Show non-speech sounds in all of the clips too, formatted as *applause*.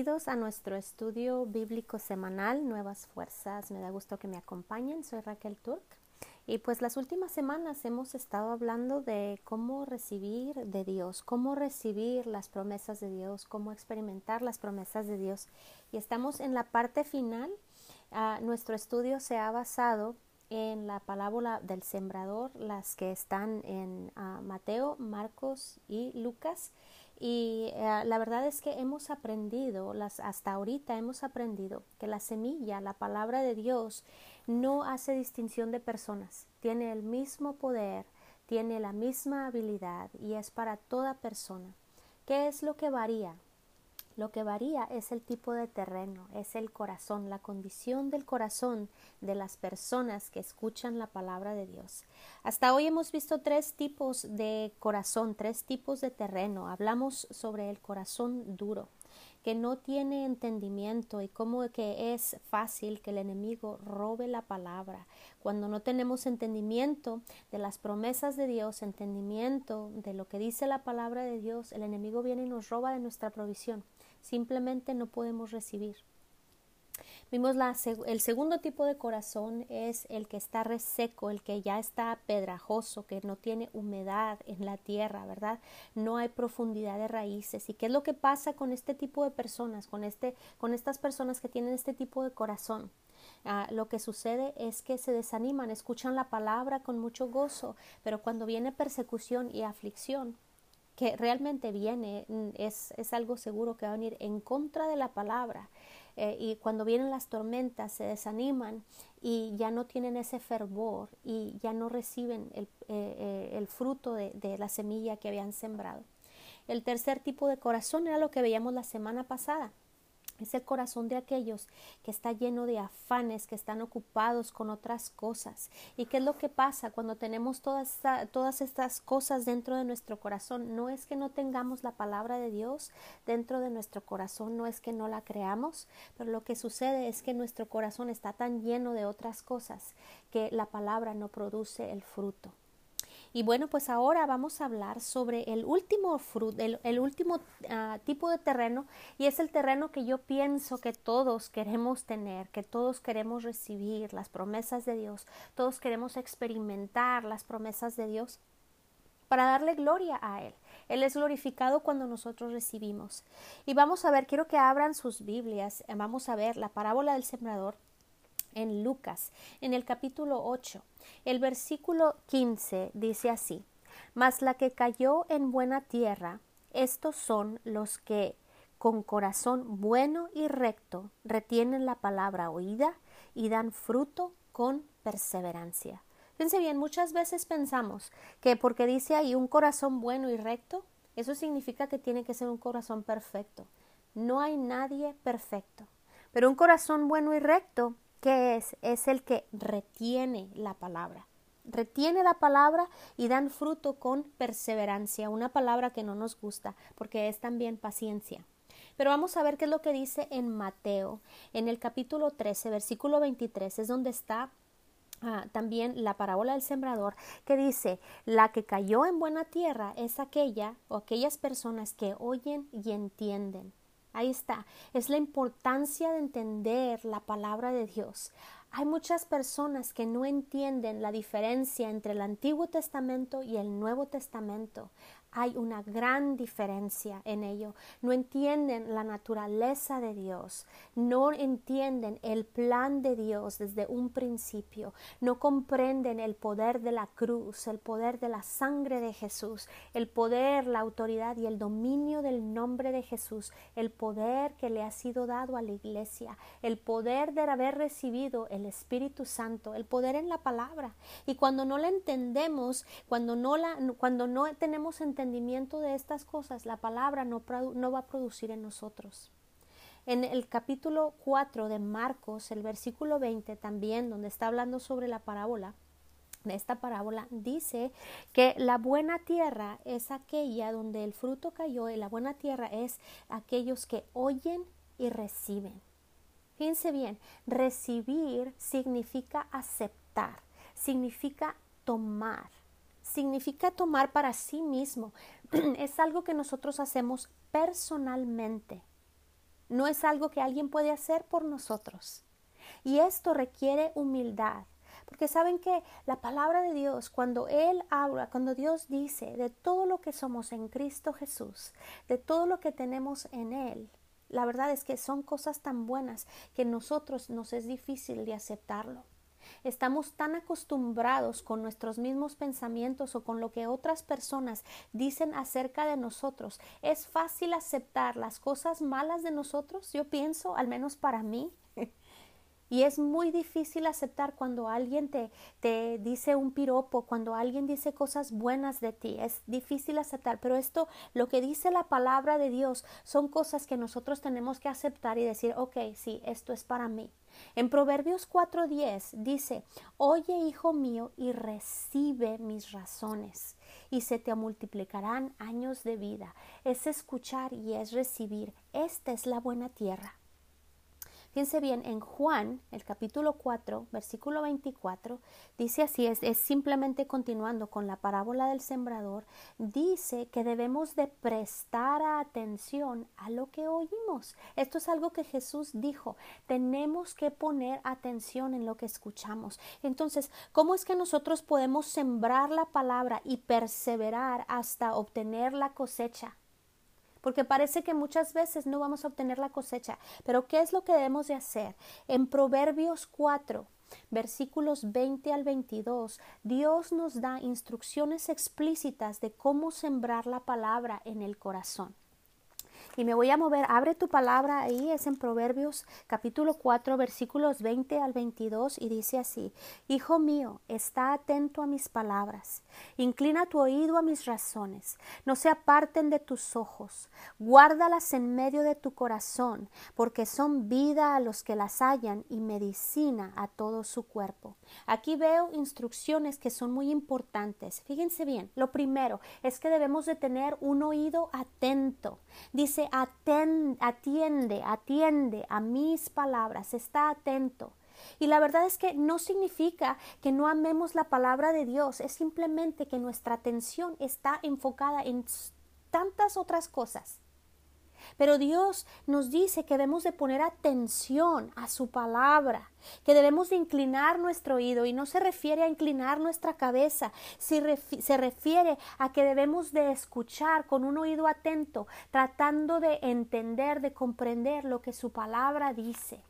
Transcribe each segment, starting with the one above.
Bienvenidos a nuestro estudio bíblico semanal Nuevas Fuerzas. Me da gusto que me acompañen. Soy Raquel Turk. Y pues las últimas semanas hemos estado hablando de cómo recibir de Dios, cómo recibir las promesas de Dios, cómo experimentar las promesas de Dios. Y estamos en la parte final. Ah, nuestro estudio se ha basado en la parábola del sembrador, las que están en ah, Mateo, Marcos y Lucas. Y eh, la verdad es que hemos aprendido, las, hasta ahorita hemos aprendido que la semilla, la palabra de Dios, no hace distinción de personas, tiene el mismo poder, tiene la misma habilidad y es para toda persona. ¿Qué es lo que varía? Lo que varía es el tipo de terreno, es el corazón, la condición del corazón de las personas que escuchan la palabra de Dios. Hasta hoy hemos visto tres tipos de corazón, tres tipos de terreno. Hablamos sobre el corazón duro, que no tiene entendimiento y cómo que es fácil que el enemigo robe la palabra. Cuando no tenemos entendimiento de las promesas de Dios, entendimiento de lo que dice la palabra de Dios, el enemigo viene y nos roba de nuestra provisión simplemente no podemos recibir. Vimos la, el segundo tipo de corazón es el que está reseco, el que ya está pedrajoso, que no tiene humedad en la tierra, ¿verdad? No hay profundidad de raíces. ¿Y qué es lo que pasa con este tipo de personas, con, este, con estas personas que tienen este tipo de corazón? Ah, lo que sucede es que se desaniman, escuchan la palabra con mucho gozo, pero cuando viene persecución y aflicción, que realmente viene, mm, es, es algo seguro que va a venir en contra de la palabra. Eh, y cuando vienen las tormentas se desaniman y ya no tienen ese fervor y ya no reciben el, eh, eh, el fruto de, de la semilla que habían sembrado. El tercer tipo de corazón era lo que veíamos la semana pasada es el corazón de aquellos que está lleno de afanes, que están ocupados con otras cosas. ¿Y qué es lo que pasa cuando tenemos todas, todas estas cosas dentro de nuestro corazón? No es que no tengamos la palabra de Dios dentro de nuestro corazón, no es que no la creamos, pero lo que sucede es que nuestro corazón está tan lleno de otras cosas que la palabra no produce el fruto. Y bueno, pues ahora vamos a hablar sobre el último fruto, el, último ah, tipo de terreno y es el terreno que yo pienso que todos queremos tener, que todos queremos recibir las promesas de Dios, todos queremos experimentar las promesas de Dios para darle gloria a Él. Él es glorificado cuando nosotros recibimos. Y vamos a ver, quiero que abran sus Biblias, vamos a ver la parábola del sembrador en Lucas, en el capítulo 8. El versículo 15 dice así, Mas la que cayó en buena tierra, estos son los que con corazón bueno y recto retienen la palabra oída y dan fruto con perseverancia. Fíjense bien, muchas veces pensamos que porque dice ahí un corazón bueno y recto, eso significa que tiene que ser un corazón perfecto. No hay nadie perfecto. Pero un corazón bueno y recto ¿Qué es? Es el que retiene la palabra. Retiene la palabra y dan fruto con perseverancia, una palabra que no nos gusta porque es también paciencia. Pero vamos a ver qué es lo que dice en Mateo, en el capítulo 13, versículo 23, es donde está ah, también la parábola del sembrador, que dice, la que cayó en buena tierra es aquella o aquellas personas que oyen y entienden. Ahí está. Es la importancia de entender la palabra de Dios. Hay muchas personas que no entienden la diferencia entre el Antiguo Testamento y el Nuevo Testamento hay una gran diferencia en ello. No entienden la naturaleza de Dios, no entienden el plan de Dios desde un principio, no comprenden el poder de la cruz, el poder de la sangre de Jesús, el poder, la autoridad y el dominio del nombre de Jesús, el poder que le ha sido dado a la iglesia, el poder de haber recibido el Espíritu Santo, el poder en la palabra. Y cuando no la entendemos, cuando no la cuando no tenemos entendimiento entendimiento de estas cosas, la palabra no, no va a producir en nosotros. En el capítulo 4 de Marcos, el versículo 20 también, donde está hablando sobre la parábola, de esta parábola dice que la buena tierra es aquella donde el fruto cayó y la buena tierra es aquellos que oyen y reciben. Fíjense bien, recibir significa aceptar, significa tomar significa tomar para sí mismo. *clears throat* es algo que nosotros hacemos personalmente. no es algo que alguien puede hacer por nosotros. Y esto requiere humildad, porque saben que la palabra de Dios, cuando Él habla, cuando Dios dice de todo lo que somos en Cristo Jesús, de todo lo que tenemos en Él, la verdad es que son cosas tan buenas que nosotros nos es difícil de aceptarlo. Estamos tan acostumbrados con nuestros mismos pensamientos o con lo que otras personas dicen acerca de nosotros. Es fácil aceptar las cosas malas de nosotros, yo pienso, al menos para mí. *laughs* Y es muy difícil aceptar cuando alguien te, te, dice un piropo, cuando alguien dice cosas buenas de ti. Es difícil aceptar, pero esto, lo que dice la palabra de Dios, son cosas que nosotros tenemos que aceptar y decir, ok, sí, esto es para mí. En Proverbios 4:10 dice, Oye, hijo mío, y recibe mis razones, y se te multiplicarán años de vida. Es escuchar y es recibir. Esta es la buena tierra. Fíjense bien, en Juan, el capítulo 4, versículo 24, dice así, es, es, simplemente continuando con la parábola del sembrador, dice que debemos de prestar atención a lo que oímos. Esto es algo que Jesús dijo, tenemos que poner atención en lo que escuchamos. Entonces, ¿cómo es que nosotros podemos sembrar la palabra y perseverar hasta obtener la cosecha? Porque parece que muchas veces no vamos a obtener la cosecha. Pero ¿qué es lo que debemos de hacer? En Proverbios 4, versículos 20 al 22, Dios nos da instrucciones explícitas de cómo sembrar la palabra en el corazón. Y me voy a mover, abre tu palabra ahí, es en Proverbios capítulo 4 versículos 20 al 22 y dice así, Hijo mío, está atento a mis palabras, inclina tu oído a mis razones, no se aparten de tus ojos, guárdalas en medio de tu corazón, porque son vida a los que las hallan y medicina a todo su cuerpo. Aquí veo instrucciones que son muy importantes. Fíjense bien, lo primero es que debemos de tener un oído atento. Dice, atiende, atiende a mis palabras, está atento. Y la verdad es que no significa que no amemos la palabra de Dios, es simplemente que nuestra atención está enfocada en tantas otras cosas pero Dios nos dice que debemos de poner atención a su palabra, que debemos de inclinar nuestro oído y no se refiere a inclinar nuestra cabeza, se refiere a que debemos de escuchar con un oído atento, tratando de entender, de comprender lo que su palabra dice.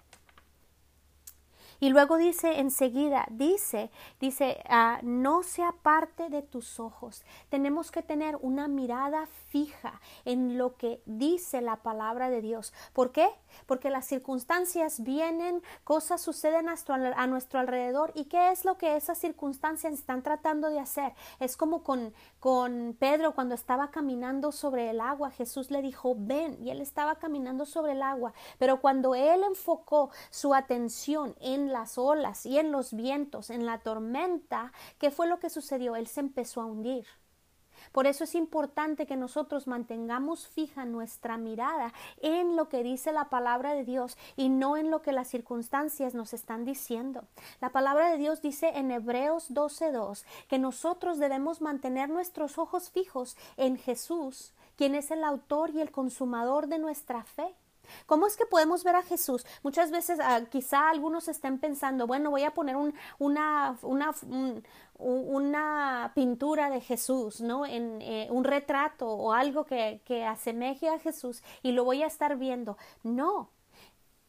Y luego dice enseguida, dice, dice, ah, no se aparte de tus ojos. Tenemos que tener una mirada fija en lo que dice la palabra de Dios. ¿Por qué? Porque las circunstancias vienen, cosas suceden a nuestro alrededor. ¿Y qué es lo que esas circunstancias están tratando de hacer? Es como con, con Pedro cuando estaba caminando sobre el agua. Jesús le dijo, ven, y él estaba caminando sobre el agua. Pero cuando él enfocó su atención en las olas y en los vientos, en la tormenta, ¿qué fue lo que sucedió? Él se empezó a hundir. Por eso es importante que nosotros mantengamos fija nuestra mirada en lo que dice la palabra de Dios y no en lo que las circunstancias nos están diciendo. La palabra de Dios dice en Hebreos 12:2 que nosotros debemos mantener nuestros ojos fijos en Jesús, quien es el autor y el consumador de nuestra fe. ¿Cómo es que podemos ver a Jesús? Muchas veces ah, quizá algunos estén pensando, bueno, voy a poner un, una, una, una pintura de Jesús, ¿no? En eh, un retrato o algo que, que asemeje a Jesús y lo voy a estar viendo. No,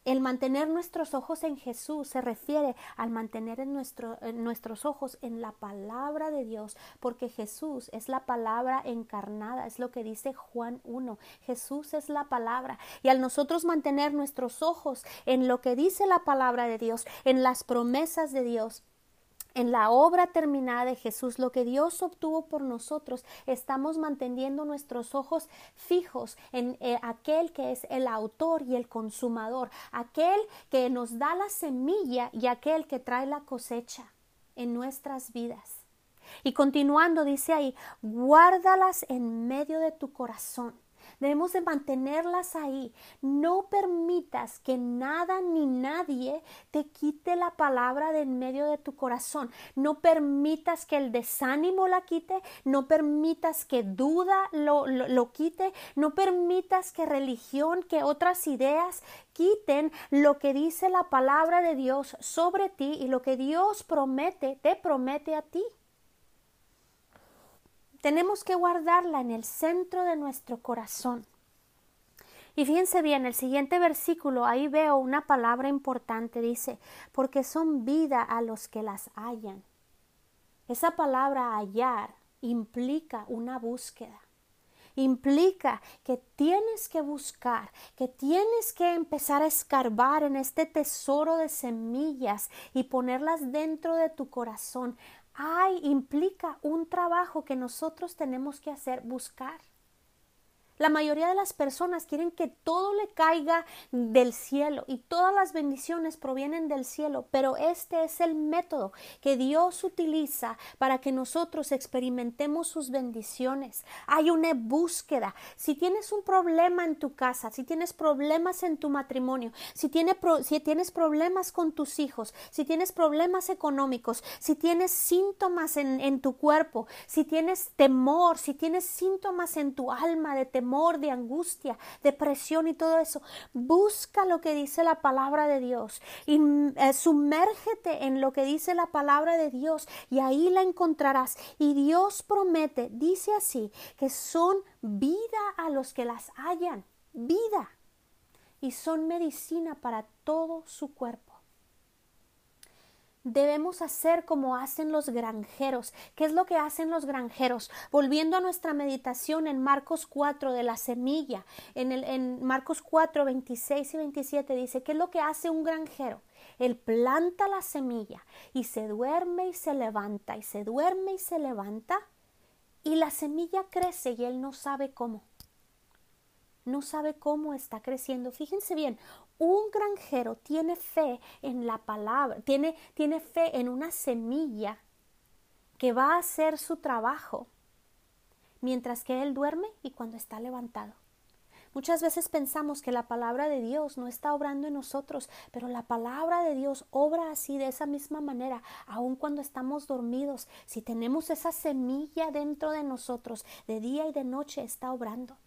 el mantener nuestros ojos en Jesús se refiere al mantener en, nuestro, nuestros ojos en la palabra de Dios, porque Jesús es la palabra encarnada, es lo que dice Juan 1. Jesús es la palabra. Y al nosotros mantener nuestros ojos en lo que dice la palabra de Dios, en las promesas de Dios, en la obra terminada de Jesús, lo que Dios obtuvo por nosotros, estamos manteniendo nuestros ojos fijos en eh, aquel que es el autor y el consumador, aquel que nos da la semilla y aquel que trae la cosecha en nuestras vidas. Y continuando, dice ahí, guárdalas en medio de tu corazón Debemos de mantenerlas ahí. No permitas que nada ni nadie te quite la palabra de en medio de tu corazón. No permitas que el desánimo la quite. No permitas que duda lo, lo quite. No permitas que religión, que otras ideas quiten lo que dice la palabra de Dios sobre ti y lo que Dios promete, te promete a ti. Tenemos que guardarla en el centro de nuestro corazón. Y fíjense bien, el siguiente versículo, ahí veo una palabra importante, dice, porque son vida a los que las hallan. Esa palabra hallar implica una búsqueda. Implica que tienes que buscar, que tienes que empezar a escarbar en este tesoro de semillas y ponerlas dentro de tu corazón hay, implica un trabajo que nosotros tenemos que hacer, buscar. La mayoría de las personas quieren que todo le caiga del cielo y todas las bendiciones provienen del cielo, pero este es el método que Dios utiliza para que nosotros experimentemos sus bendiciones. Hay una búsqueda. Si tienes un problema en tu casa, si tienes problemas en tu matrimonio, si, si tienes problemas con tus hijos, si tienes problemas económicos, si tienes síntomas en, en tu cuerpo, si tienes temor, si tienes síntomas en tu alma de temor, de angustia, depresión y todo eso. Busca lo que dice la palabra de Dios y eh, sumérgete en lo que dice la palabra de Dios y ahí la encontrarás. Y Dios promete, dice así, que son vida a los que las hallan, vida. Y son medicina para todo su cuerpo. Debemos hacer como hacen los granjeros. ¿Qué es lo que hacen los granjeros? Volviendo a nuestra meditación en Marcos 4 de la semilla, en, el, en Marcos 4, 26 y 27 dice, ¿qué es lo que hace un granjero? Él planta la semilla y se duerme y se levanta y se duerme y se levanta y la semilla crece y él no sabe cómo no sabe cómo está creciendo. Fíjense bien, un granjero tiene fe en la palabra, tiene, tiene fe en una semilla que va a hacer su trabajo mientras que él duerme y cuando está levantado. Muchas veces pensamos que la palabra de Dios no está obrando en nosotros, pero la palabra de Dios obra así de esa misma manera, aun cuando estamos dormidos. Si tenemos esa semilla dentro de nosotros, de día y de noche está obrando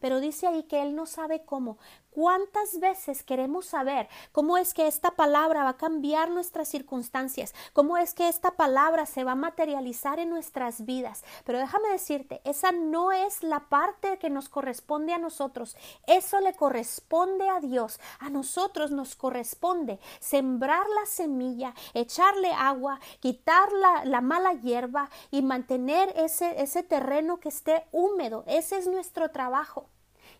pero dice ahí que Él no sabe cómo. ¿Cuántas veces queremos saber cómo es que esta palabra va a cambiar nuestras circunstancias? ¿Cómo es que esta palabra se va a materializar en nuestras vidas? Pero déjame decirte, esa no es la parte que nos corresponde a nosotros. Eso le corresponde a Dios. A nosotros nos corresponde sembrar la semilla, echarle agua, quitar la, la mala hierba y mantener ese, ese terreno que esté húmedo. Ese es nuestro trabajo.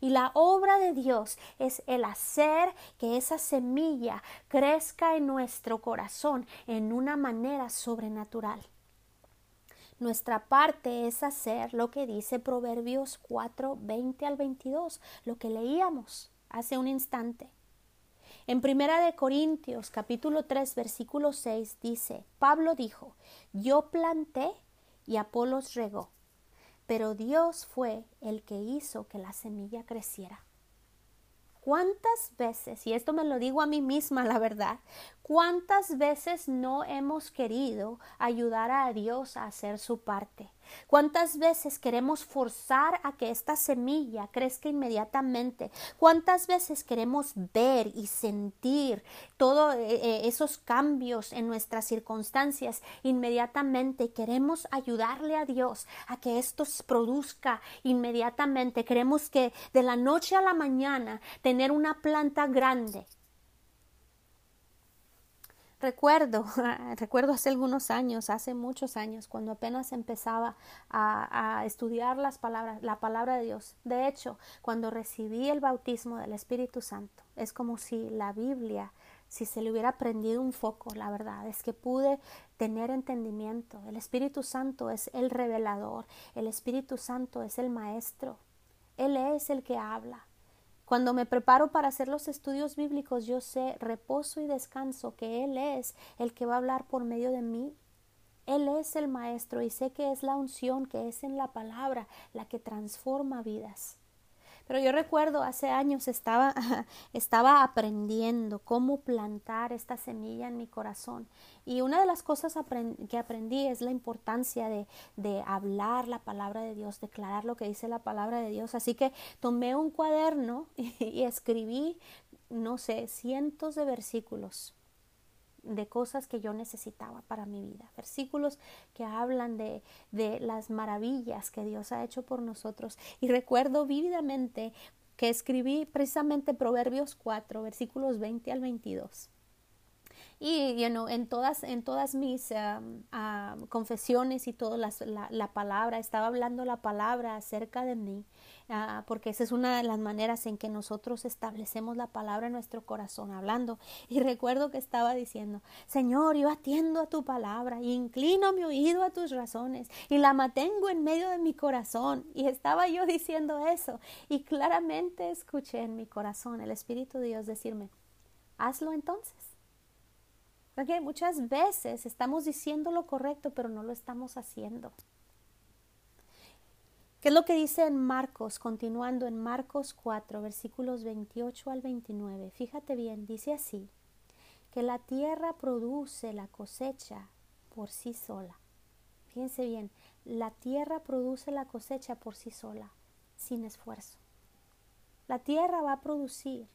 Y la obra de Dios es el hacer que esa semilla crezca en nuestro corazón en una manera sobrenatural. Nuestra parte es hacer lo que dice Proverbios 4, 20 al 22, lo que leíamos hace un instante. En Primera de Corintios capítulo 3 versículo 6 dice, Pablo dijo, yo planté y Apolos regó, pero Dios fue el que hizo que la semilla creciera. ¿Cuántas veces, y esto me lo digo a mí misma, la verdad, cuántas veces no hemos querido ayudar a Dios a hacer su parte? ¿Cuántas veces queremos forzar a que esta semilla crezca inmediatamente? ¿Cuántas veces queremos ver y sentir todos eh, eh, esos cambios en nuestras circunstancias inmediatamente? Queremos ayudarle a Dios a que esto se produzca inmediatamente. Queremos que de la noche a la mañana tener una planta grande Recuerdo, *laughs* recuerdo hace algunos años, hace muchos años, cuando apenas empezaba a, estudiar las palabras, la palabra de Dios. De hecho, cuando recibí el bautismo del Espíritu Santo, es como si la Biblia, si se le hubiera prendido un foco, la verdad, es que pude tener entendimiento. El Espíritu Santo es el revelador, el Espíritu Santo es el maestro, Él es el que habla. Cuando me preparo para hacer los estudios bíblicos, yo sé reposo y descanso que Él es el que va a hablar por medio de mí. Él es el Maestro y sé que es la unción que es en la palabra la que transforma vidas. Pero yo recuerdo hace años estaba, *laughs* estaba aprendiendo cómo plantar esta semilla en mi corazón. Y una de las cosas que aprendí es la importancia de, de hablar la palabra de Dios, declarar lo que dice la palabra de Dios. Así que tomé un cuaderno *laughs* y escribí, no sé, cientos de versículos de cosas que yo necesitaba para mi vida. Versículos que hablan de, de las maravillas que Dios ha hecho por nosotros. Y recuerdo vívidamente que escribí precisamente Proverbios 4, versículos 20 al 22. Y you en, todas, en todas mis um, um, confesiones y toda la, la, palabra, estaba hablando la palabra acerca de mí, uh, porque esa es una de las maneras en que nosotros establecemos la palabra en nuestro corazón, hablando. Y recuerdo que estaba diciendo, Señor, yo atiendo a tu palabra inclino mi oído a tus razones y la mantengo en medio de mi corazón. Y estaba yo diciendo eso y claramente escuché en mi corazón el Espíritu de Dios decirme, hazlo entonces muchas veces estamos diciendo lo correcto, pero no lo estamos haciendo. ¿Qué es lo que dice en Marcos, continuando en Marcos 4, versículos 28 al 29? Fíjate bien, dice así, que la tierra produce la cosecha por sí sola. Fíjense bien, la tierra produce la cosecha por sí sola, sin esfuerzo. La tierra va a producir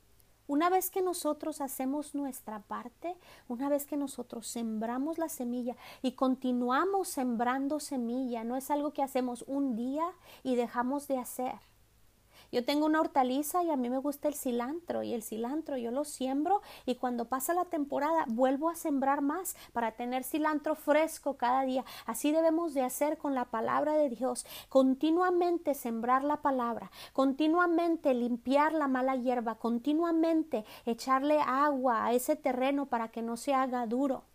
una vez que nosotros hacemos nuestra parte, una vez que nosotros sembramos la semilla y continuamos sembrando semilla, no es algo que hacemos un día y dejamos de hacer. Yo tengo una hortaliza y a mí me gusta el cilantro y el cilantro yo lo siembro y cuando pasa la temporada vuelvo a sembrar más para tener cilantro fresco cada día. Así debemos de hacer con la palabra de Dios, continuamente sembrar la palabra, continuamente limpiar la mala hierba, continuamente echarle agua a ese terreno para que no se haga duro.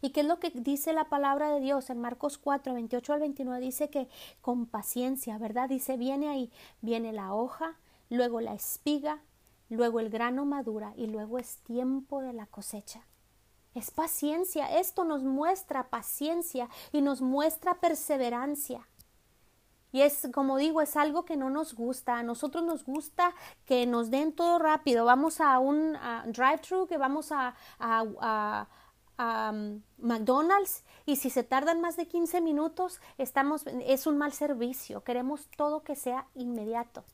¿Y qué es lo que dice la palabra de Dios en Marcos 4, 28 al 29? Dice que con paciencia, ¿verdad? Dice, viene ahí, viene la hoja, luego la espiga, luego el grano madura y luego es tiempo de la cosecha. Es paciencia, esto nos muestra paciencia y nos muestra perseverancia. Y es, como digo, es algo que no nos gusta. A nosotros nos gusta que nos den todo rápido. Vamos a un drive-thru, que vamos a, a, a McDonald's y si se tardan más de 15 minutos, estamos, es un mal servicio. Queremos todo que sea inmediato.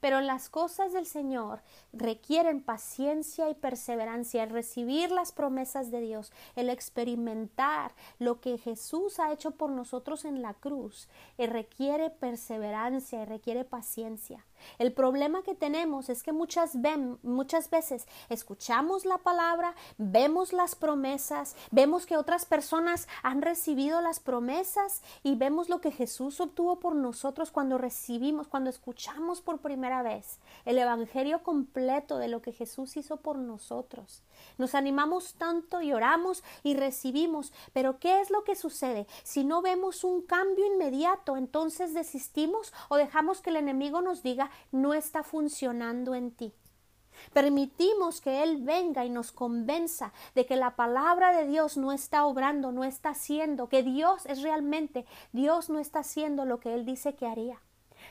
Pero las cosas del Señor requieren paciencia y perseverancia, el recibir las promesas de Dios, el experimentar lo que Jesús ha hecho por nosotros en la cruz, y requiere perseverancia y requiere paciencia. El problema que tenemos es que muchas, muchas veces escuchamos la palabra, vemos las promesas, vemos que otras personas han recibido las promesas y vemos lo que Jesús obtuvo por nosotros cuando recibimos, cuando escuchamos por primera vez el Evangelio completo de lo que Jesús hizo por nosotros. Nos animamos tanto y oramos y recibimos, pero ¿qué es lo que sucede? Si no vemos un cambio inmediato, entonces desistimos o dejamos que el enemigo nos diga no está funcionando en ti. Permitimos que Él venga y nos convenza de que la palabra de Dios no está obrando, no está haciendo, que Dios es realmente, Dios no está haciendo lo que Él dice que haría.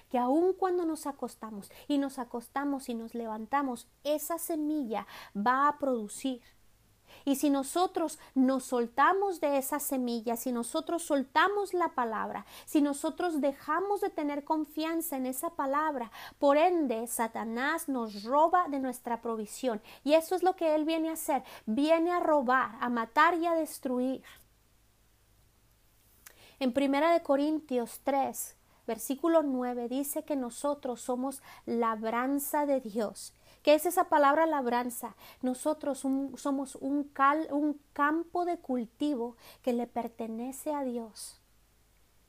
Que aun cuando nos acostamos y nos acostamos y nos levantamos, esa semilla va a producir y si nosotros nos soltamos de esa semilla, si nosotros soltamos la palabra, si nosotros dejamos de tener confianza en esa palabra, por ende Satanás nos roba de nuestra provisión. Y eso es lo que él viene a hacer, viene a robar, a matar y a destruir. En Primera de Corintios 3, versículo 9 dice que nosotros somos labranza de Dios ¿Qué es esa palabra labranza? Nosotros somos un, un campo de cultivo que le pertenece a Dios.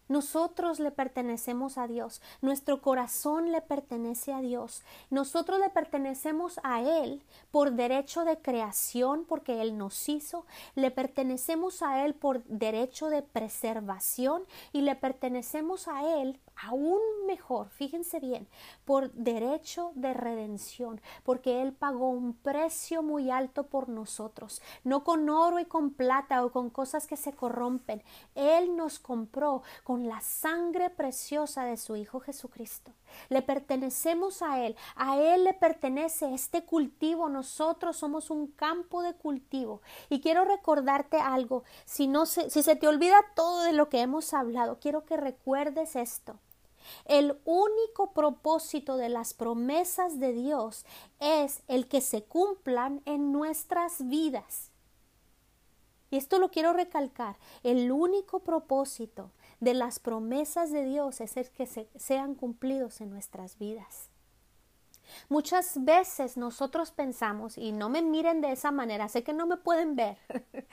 Nosotros le pertenecemos a Dios, nuestro corazón le pertenece a Dios, nosotros le pertenecemos a Él por derecho de creación, porque Él nos hizo, le pertenecemos a Él por derecho de preservación y le pertenecemos a Él aún mejor, fíjense bien, por derecho de redención, porque Él pagó un precio muy alto por nosotros, no con oro y con plata o con cosas que se corrompen. Él nos compró con la sangre preciosa de su Hijo Jesucristo. Le pertenecemos a Él, a Él le pertenece este cultivo, nosotros somos un campo de cultivo. Y quiero recordarte algo, si, no se, si se te olvida todo de lo que hemos hablado, quiero que recuerdes esto. El único propósito de las promesas de Dios es el que se cumplan en nuestras vidas. Y esto lo quiero recalcar. El único propósito de las promesas de Dios es el que sean cumplidos en nuestras vidas. Muchas veces nosotros pensamos, y no me miren de esa manera, sé que no me pueden ver, *laughs*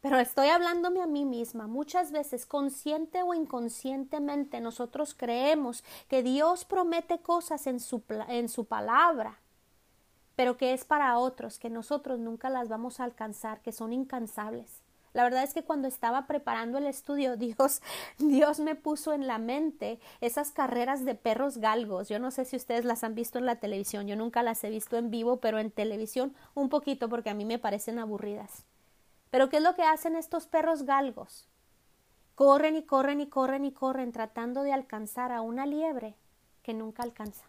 pero estoy hablándome a mí misma. Muchas veces, consciente o inconscientemente, nosotros creemos que Dios promete cosas en su, en su palabra, pero que es para otros, que nosotros nunca las vamos a alcanzar, que son incansables. La verdad es que cuando estaba preparando el estudio, *laughs* Dios, Dios me puso en la mente esas carreras de perros galgos. Yo no sé si ustedes las han visto en la televisión, yo nunca las he visto en vivo, pero en televisión un poquito porque a mí me parecen aburridas. Pero ¿qué es lo que hacen estos perros galgos? Corren y corren y corren y corren tratando de alcanzar a una liebre que nunca alcanza.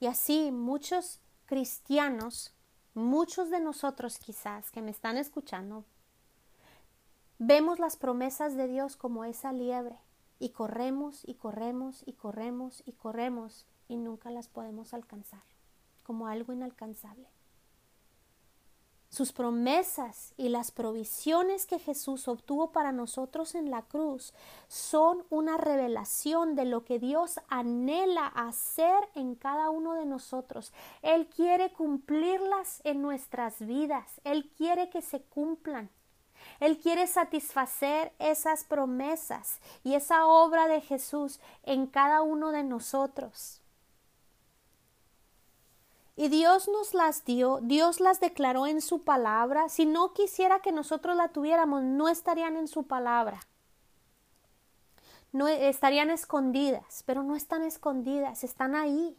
Y así muchos cristianos, muchos de nosotros quizás que me están escuchando, vemos las promesas de Dios como esa liebre y corremos y corremos y corremos y corremos y nunca las podemos alcanzar, como algo inalcanzable. Sus promesas y las provisiones que Jesús obtuvo para nosotros en la cruz son una revelación de lo que Dios anhela hacer en cada uno de nosotros. Él quiere cumplirlas en nuestras vidas. Él quiere que se cumplan. Él quiere satisfacer esas promesas y esa obra de Jesús en cada uno de nosotros. Y Dios nos las dio, Dios las declaró en su palabra. Si no quisiera que nosotros la tuviéramos, no estarían en su palabra. No estarían escondidas, pero no están escondidas, están ahí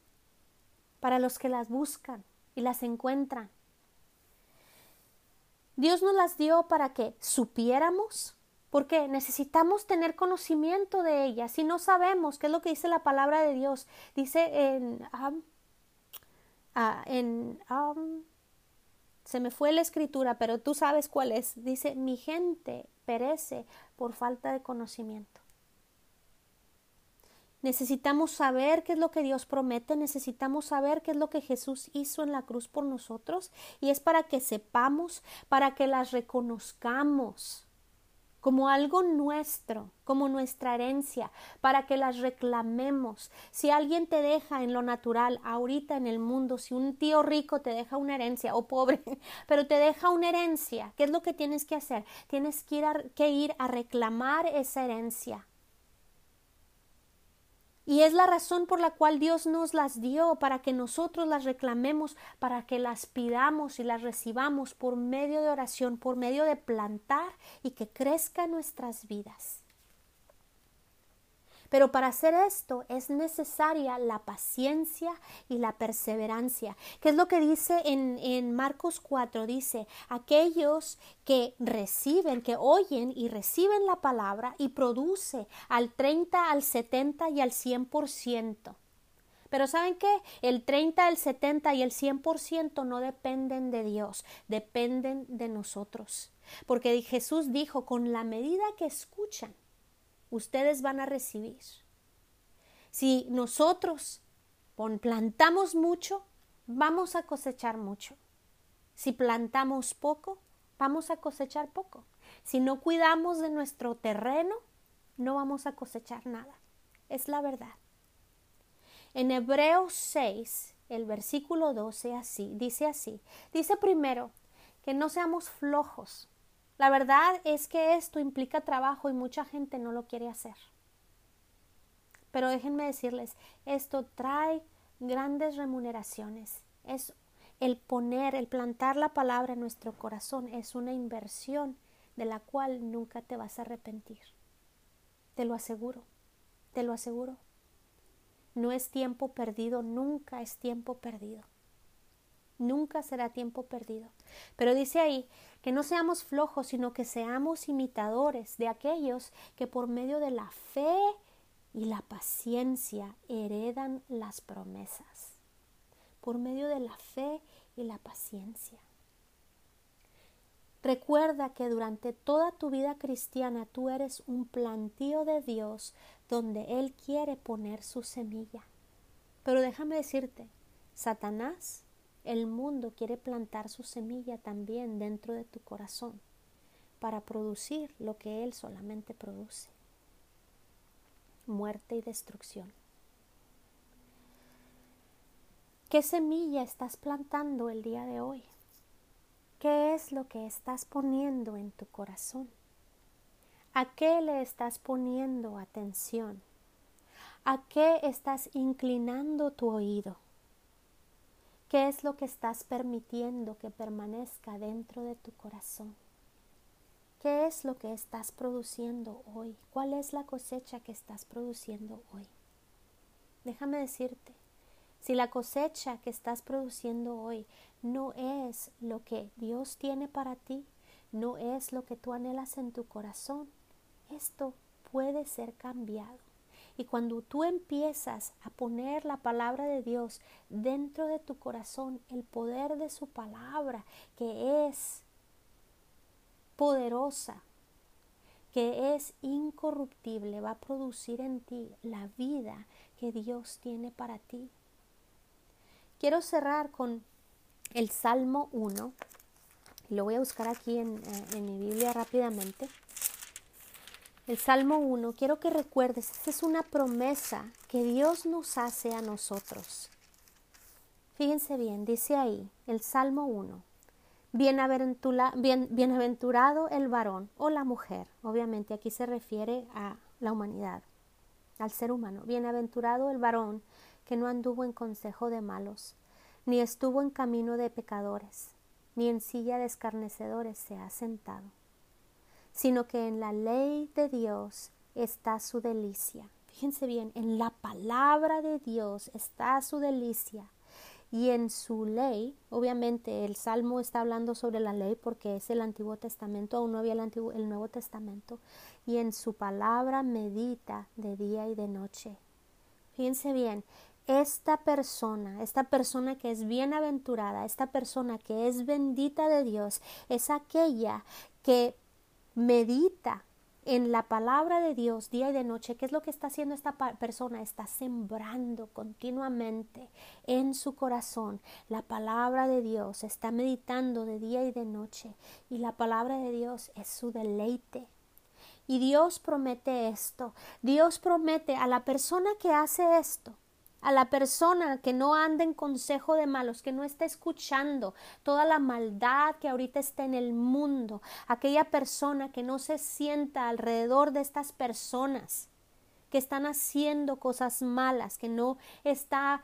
para los que las buscan y las encuentran. Dios nos las dio para que supiéramos, porque necesitamos tener conocimiento de ellas. Si no sabemos qué es lo que dice la palabra de Dios, dice en Ah, um, se me fue la escritura, pero tú sabes cuál es. Dice, mi gente perece por falta de conocimiento. Necesitamos saber qué es lo que Dios promete, necesitamos saber qué es lo que Jesús hizo en la cruz por nosotros y es para que sepamos, para que las reconozcamos como algo nuestro, como nuestra herencia, para que las reclamemos. Si alguien te deja en lo natural, ahorita en el mundo, si un tío rico te deja una herencia, o pobre, *laughs* pero te deja una herencia, ¿qué es lo que tienes que hacer? Tienes que ir a, ir a reclamar esa herencia. Y es la razón por la cual Dios nos las dio, para que nosotros las reclamemos, para que las pidamos y las recibamos por medio de oración, por medio de plantar y que crezca nuestras vidas. Pero para hacer esto es necesaria la paciencia y la perseverancia. ¿Qué es lo que dice en, en, Marcos 4? Dice, aquellos que reciben, que oyen y reciben la palabra y produce al 30, al 70 y al 100%. Pero ¿saben qué? El 30, el 70 y el 100% no dependen de Dios, dependen de nosotros. Porque Jesús dijo, con la medida que escuchan, ustedes van a recibir. Si nosotros plantamos mucho, vamos a cosechar mucho. Si plantamos poco, vamos a cosechar poco. Si no cuidamos de nuestro terreno, no vamos a cosechar nada. Es la verdad. En Hebreos 6, el versículo 12 así, dice así. Dice primero que no seamos flojos la verdad es que esto implica trabajo y mucha gente no lo quiere hacer. Pero déjenme decirles, esto trae grandes remuneraciones. Es el poner, el plantar la palabra en nuestro corazón es una inversión de la cual nunca te vas a arrepentir. Te lo aseguro. te lo aseguro. No es tiempo perdido, nunca es tiempo perdido. Nunca será tiempo perdido. Pero dice ahí que no seamos flojos, sino que seamos imitadores de aquellos que por medio de la fe y la paciencia heredan las promesas. Por medio de la fe y la paciencia. Recuerda que durante toda tu vida cristiana tú eres un plantío de Dios donde Él quiere poner su semilla. Pero déjame decirte, Satanás, el mundo quiere plantar su semilla también dentro de tu corazón para producir lo que Él solamente produce. Muerte y destrucción. ¿Qué semilla estás plantando el día de hoy? ¿Qué es lo que estás poniendo en tu corazón? ¿A qué le estás poniendo atención? ¿A qué estás inclinando tu oído? ¿Qué es lo que estás permitiendo que permanezca dentro de tu corazón? ¿Qué es lo que estás produciendo hoy? ¿Cuál es la cosecha que estás produciendo hoy? Déjame decirte, si la cosecha que estás produciendo hoy no es lo que Dios tiene para ti, no es lo que tú anhelas en tu corazón, esto puede ser cambiado. Y cuando tú empiezas a poner la palabra de Dios dentro de tu corazón, el poder de su palabra, que es poderosa, que es incorruptible, va a producir en ti la vida que Dios tiene para ti. Quiero cerrar con el Salmo 1. Lo voy a buscar aquí en, eh, en mi Biblia rápidamente. El Salmo 1, quiero que recuerdes, esta es una promesa que Dios nos hace a nosotros. Fíjense bien, dice ahí, el Salmo 1, bienaventurado el varón o la mujer, obviamente aquí se refiere a la humanidad, al ser humano, bienaventurado el varón que no anduvo en consejo de malos, ni estuvo en camino de pecadores, ni en silla de escarnecedores se ha sentado, sino que en la ley de Dios está su delicia. Fíjense bien, en la palabra de Dios está su delicia. Y en su ley, obviamente el Salmo está hablando sobre la ley porque es el Antiguo Testamento, aún no había el, Antiguo, el Nuevo Testamento, y en su palabra medita de día y de noche. Fíjense bien, esta persona, esta persona que es bienaventurada, esta persona que es bendita de Dios, es aquella que medita en la palabra de Dios día y de noche. ¿Qué es lo que está haciendo esta persona? Está sembrando continuamente en su corazón la palabra de Dios, está meditando de día y de noche y la palabra de Dios es su deleite. Y Dios promete esto. Dios promete a la persona que hace esto a la persona que no anda en consejo de malos, que no está escuchando toda la maldad que ahorita está en el mundo, aquella persona que no se sienta alrededor de estas personas que están haciendo cosas malas, que no está,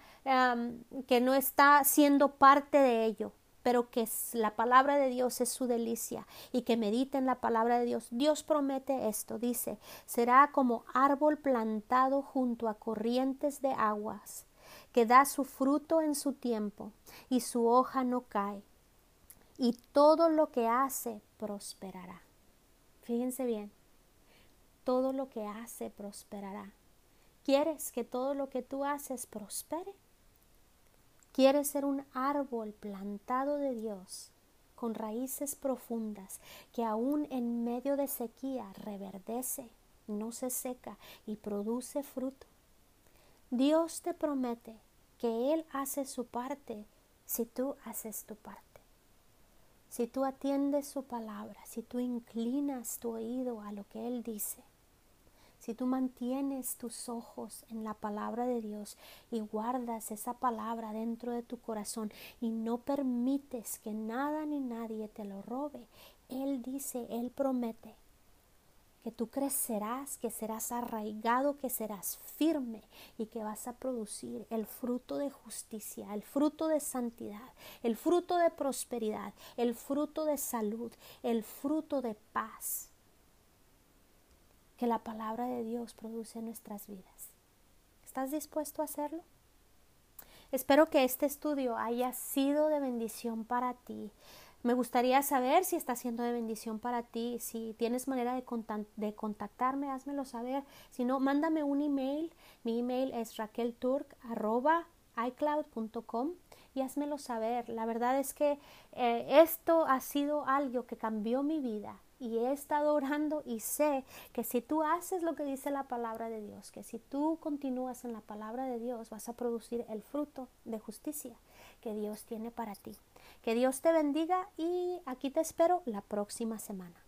que no está siendo parte de ello pero que la palabra de Dios es su delicia y que mediten la palabra de Dios. Dios promete esto, dice, será como árbol plantado junto a corrientes de aguas, que da su fruto en su tiempo y su hoja no cae, y todo lo que hace prosperará. Fíjense bien, todo lo que hace prosperará. ¿Quieres que todo lo que tú haces prospere? Quiere ser un árbol plantado de Dios con raíces profundas que aún en medio de sequía reverdece, no se seca y produce fruto. Dios te promete que Él hace su parte si tú haces tu parte. Si tú atiendes su palabra, si tú inclinas tu oído a lo que Él dice si tú mantienes tus ojos en la palabra de Dios y guardas esa palabra dentro de tu corazón y no permites que nada ni nadie te lo robe, Él dice, Él promete que tú crecerás, que serás arraigado, que serás firme y que vas a producir el fruto de justicia, el fruto de santidad, el fruto de prosperidad, el fruto de salud, el fruto de paz que la palabra de Dios produce en nuestras vidas. ¿Estás dispuesto a hacerlo? Espero que este estudio haya sido de bendición para ti. Me gustaría saber si está siendo de bendición para ti. Si tienes manera de, contactarme, házmelo saber. Si no, mándame un email. Mi email es raquelturk.icloud.com y házmelo saber. La verdad es que eh, esto ha sido algo que cambió mi vida y he estado orando y sé que si tú haces lo que dice la palabra de Dios, que si tú continúas en la palabra de Dios, vas a producir el fruto de justicia que Dios tiene para ti. Que Dios te bendiga y aquí te espero la próxima semana.